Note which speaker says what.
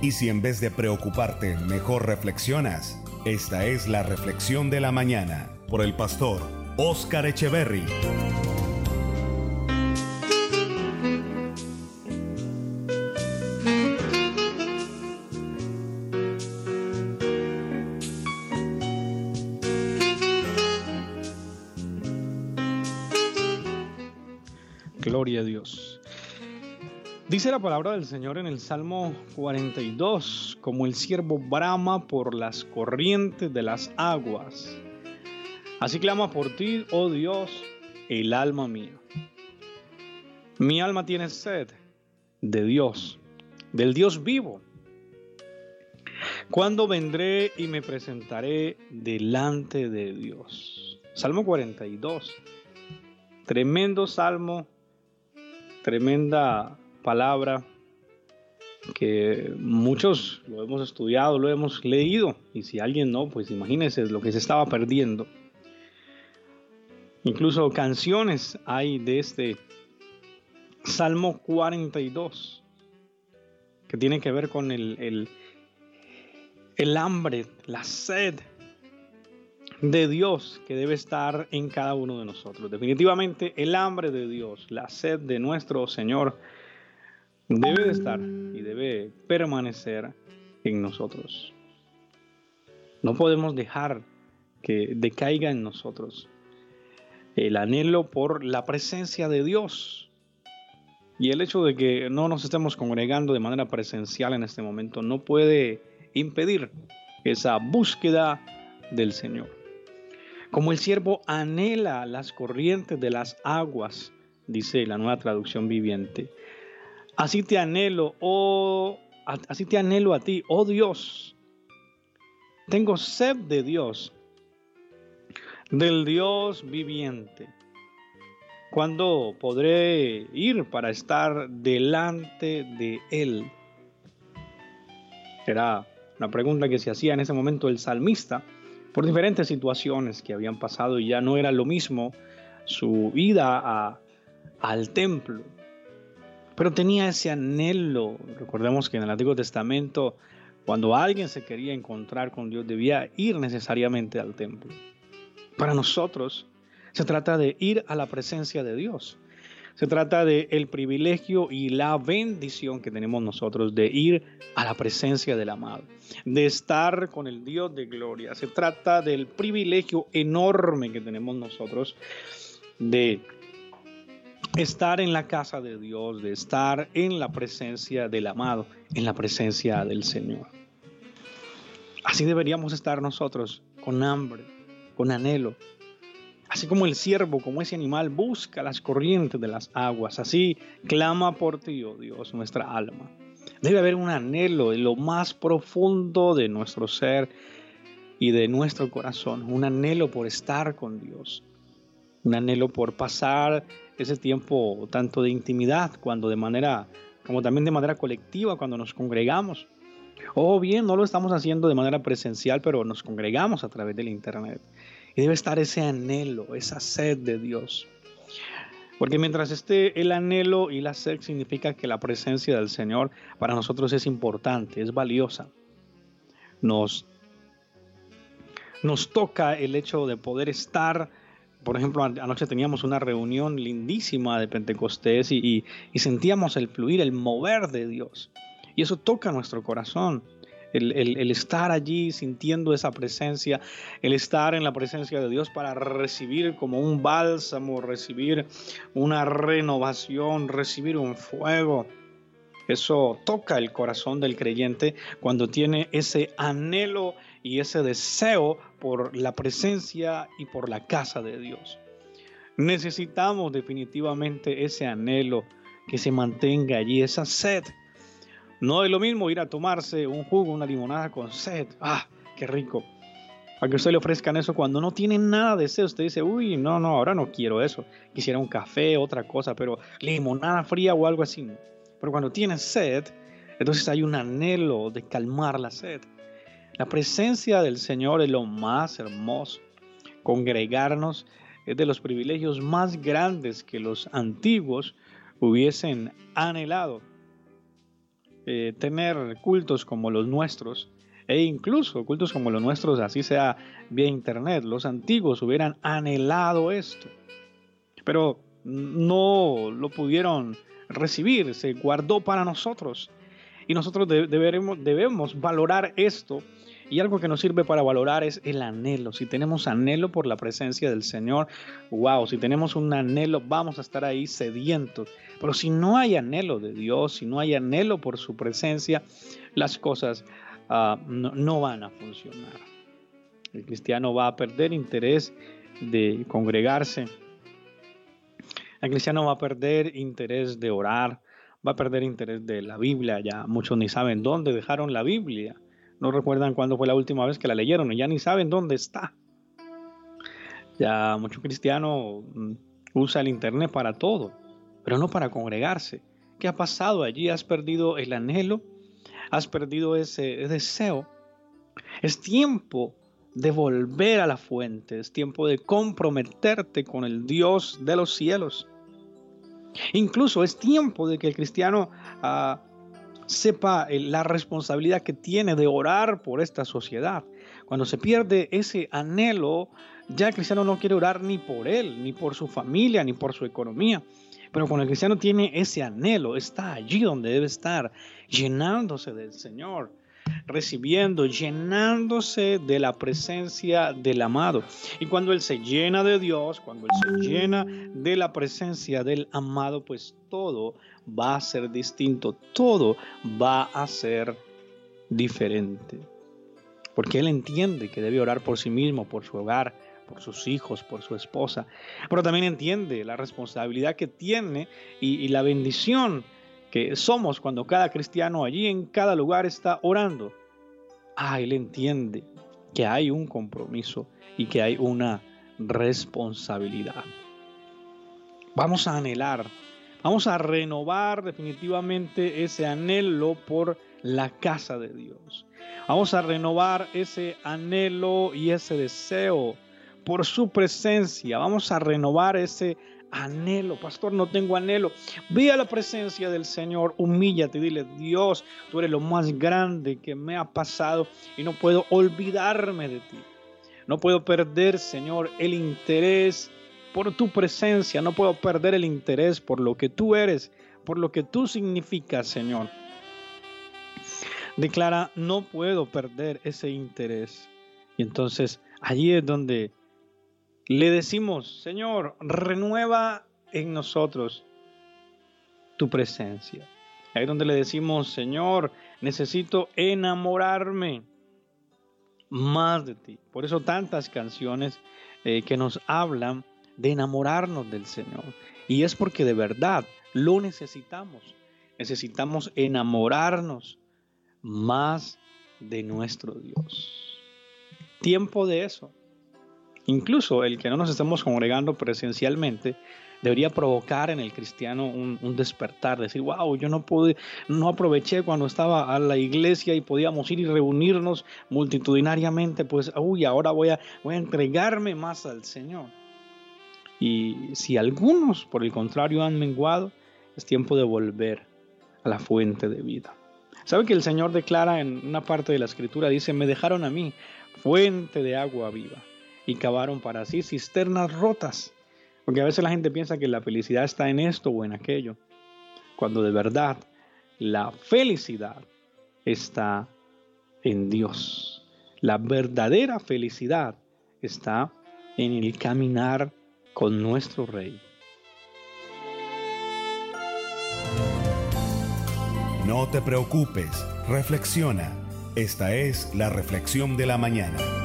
Speaker 1: Y si en vez de preocuparte, mejor reflexionas, esta es la reflexión de la mañana por el pastor Oscar Echeverry.
Speaker 2: Gloria a Dios. Dice la palabra del Señor en el Salmo 42, como el siervo brama por las corrientes de las aguas. Así clama por ti, oh Dios, el alma mía. Mi alma tiene sed de Dios, del Dios vivo. ¿Cuándo vendré y me presentaré delante de Dios? Salmo 42. Tremendo salmo, tremenda palabra que muchos lo hemos estudiado, lo hemos leído, y si alguien no, pues imagínense lo que se estaba perdiendo. Incluso canciones hay de este Salmo 42, que tiene que ver con el, el, el hambre, la sed de Dios que debe estar en cada uno de nosotros. Definitivamente el hambre de Dios, la sed de nuestro Señor, debe de estar y debe permanecer en nosotros. No podemos dejar que decaiga en nosotros el anhelo por la presencia de Dios. Y el hecho de que no nos estemos congregando de manera presencial en este momento no puede impedir esa búsqueda del Señor. Como el siervo anhela las corrientes de las aguas, dice la nueva traducción viviente, Así te anhelo, oh, así te anhelo a ti, oh Dios. Tengo sed de Dios, del Dios viviente. ¿Cuándo podré ir para estar delante de Él? Era una pregunta que se hacía en ese momento el salmista por diferentes situaciones que habían pasado y ya no era lo mismo su ida al templo pero tenía ese anhelo. Recordemos que en el Antiguo Testamento, cuando alguien se quería encontrar con Dios, debía ir necesariamente al templo. Para nosotros, se trata de ir a la presencia de Dios. Se trata de el privilegio y la bendición que tenemos nosotros de ir a la presencia del amado, de estar con el Dios de gloria. Se trata del privilegio enorme que tenemos nosotros de estar en la casa de Dios, de estar en la presencia del amado, en la presencia del Señor. Así deberíamos estar nosotros, con hambre, con anhelo. Así como el siervo, como ese animal, busca las corrientes de las aguas, así clama por ti, oh Dios, nuestra alma. Debe haber un anhelo de lo más profundo de nuestro ser y de nuestro corazón, un anhelo por estar con Dios, un anhelo por pasar ese tiempo tanto de intimidad cuando de manera, como también de manera colectiva cuando nos congregamos. O bien, no lo estamos haciendo de manera presencial, pero nos congregamos a través del Internet. Y debe estar ese anhelo, esa sed de Dios. Porque mientras esté el anhelo y la sed, significa que la presencia del Señor para nosotros es importante, es valiosa. Nos, nos toca el hecho de poder estar por ejemplo, anoche teníamos una reunión lindísima de Pentecostés y, sentíamos el fluir, el mover de Dios. Y eso toca nuestro corazón. El, estar allí sintiendo esa presencia, el estar en la presencia de Dios para recibir como un bálsamo, recibir una renovación, recibir un fuego. Eso toca el corazón del creyente cuando tiene ese anhelo y ese deseo por la presencia y por la casa de Dios. Necesitamos definitivamente ese anhelo que se mantenga allí, esa sed. No es lo mismo ir a tomarse un jugo, una limonada con sed. ¡Ah, qué rico! Para que usted le ofrezcan eso cuando no tiene nada de sed. Usted dice, uy, no, no, ahora no quiero eso. Quisiera un café, otra cosa, pero limonada fría o algo así. Pero cuando tiene sed, entonces hay un anhelo de calmar la sed. La presencia del Señor es lo más hermoso. Congregarnos es de los privilegios más grandes que los antiguos hubiesen anhelado. eh, tener cultos como los nuestros, e incluso cultos como los nuestros, así sea vía internet. Los antiguos hubieran anhelado esto, pero no lo pudieron recibir, se guardó para nosotros. Y nosotros debemos valorar esto y algo que nos sirve para valorar es el anhelo. Si tenemos anhelo por la presencia del Señor, wow, si tenemos un anhelo, vamos a estar ahí sedientos. Pero si no hay anhelo de Dios, si no hay anhelo por su presencia, las cosas no, no van a funcionar. El cristiano va a perder interés de congregarse. El cristiano va a perder interés de orar, va a perder interés de la Biblia. Ya muchos ni saben dónde dejaron la Biblia no recuerdan cuándo fue la última vez que la leyeron ya ni saben dónde está. Ya mucho cristiano mm, usa el Internet para todo, pero no para congregarse. ¿Qué ha pasado allí? ¿Has perdido el anhelo? ¿Has perdido ese deseo? Es tiempo de volver a la fuente, es tiempo de comprometerte con el Dios de los cielos. Incluso es tiempo de que el cristiano ah, sepa eh, la responsabilidad que tiene de orar por esta sociedad. Cuando se pierde ese anhelo, ya el cristiano no quiere orar ni por él, ni por su familia, ni por su economía. Pero cuando el cristiano tiene ese anhelo, está allí donde debe estar, llenándose del Señor, recibiendo, llenándose de la presencia del amado. Y cuando Él se llena de Dios, cuando Él se llena de la presencia del amado, pues todo va a ser distinto, todo va a ser diferente. Porque Él entiende que debe orar por sí mismo, por su hogar, por sus hijos, por su esposa, pero también entiende la responsabilidad que tiene y, la bendición que somos cuando cada cristiano allí en cada lugar está orando. Ah, Él entiende que hay un compromiso y que hay una responsabilidad. Vamos a anhelar Vamos a renovar definitivamente ese anhelo por la casa de Dios. Vamos a renovar ese anhelo y ese deseo por su presencia. Vamos a renovar ese anhelo. Pastor, no tengo anhelo. Ve a la presencia del Señor, humíllate dile, Dios, tú eres lo más grande que me ha pasado y no puedo olvidarme de ti. No puedo perder, Señor, el interés por tu presencia, no puedo perder el interés por lo que tú eres, por lo que tú significas, Señor. Declara, no puedo perder ese interés. Y entonces allí es donde le decimos, Señor, renueva en nosotros tu presencia. Ahí donde le decimos, Señor, necesito enamorarme más de ti. Por eso tantas canciones eh, que nos hablan de enamorarnos del Señor. Y es porque de verdad lo necesitamos. Necesitamos enamorarnos más de nuestro Dios. Tiempo de eso. Incluso el que no nos estemos congregando presencialmente debería provocar en el cristiano un, despertar, decir, wow, yo no pude, no aproveché cuando estaba a la iglesia y podíamos ir y reunirnos multitudinariamente, pues, uy, ahora voy a, voy a entregarme más al Señor. Y si algunos, por el contrario, han menguado, es tiempo de volver a la fuente de vida. ¿Sabe que el Señor declara en una parte de la escritura, dice, me dejaron a mí fuente de agua viva y cavaron para sí cisternas rotas? Porque a veces la gente piensa que la felicidad está en esto o en aquello, cuando de verdad la felicidad está en Dios. La verdadera felicidad está en el caminar con nuestro Rey.
Speaker 1: No te preocupes, reflexiona. Esta es la reflexión de la mañana.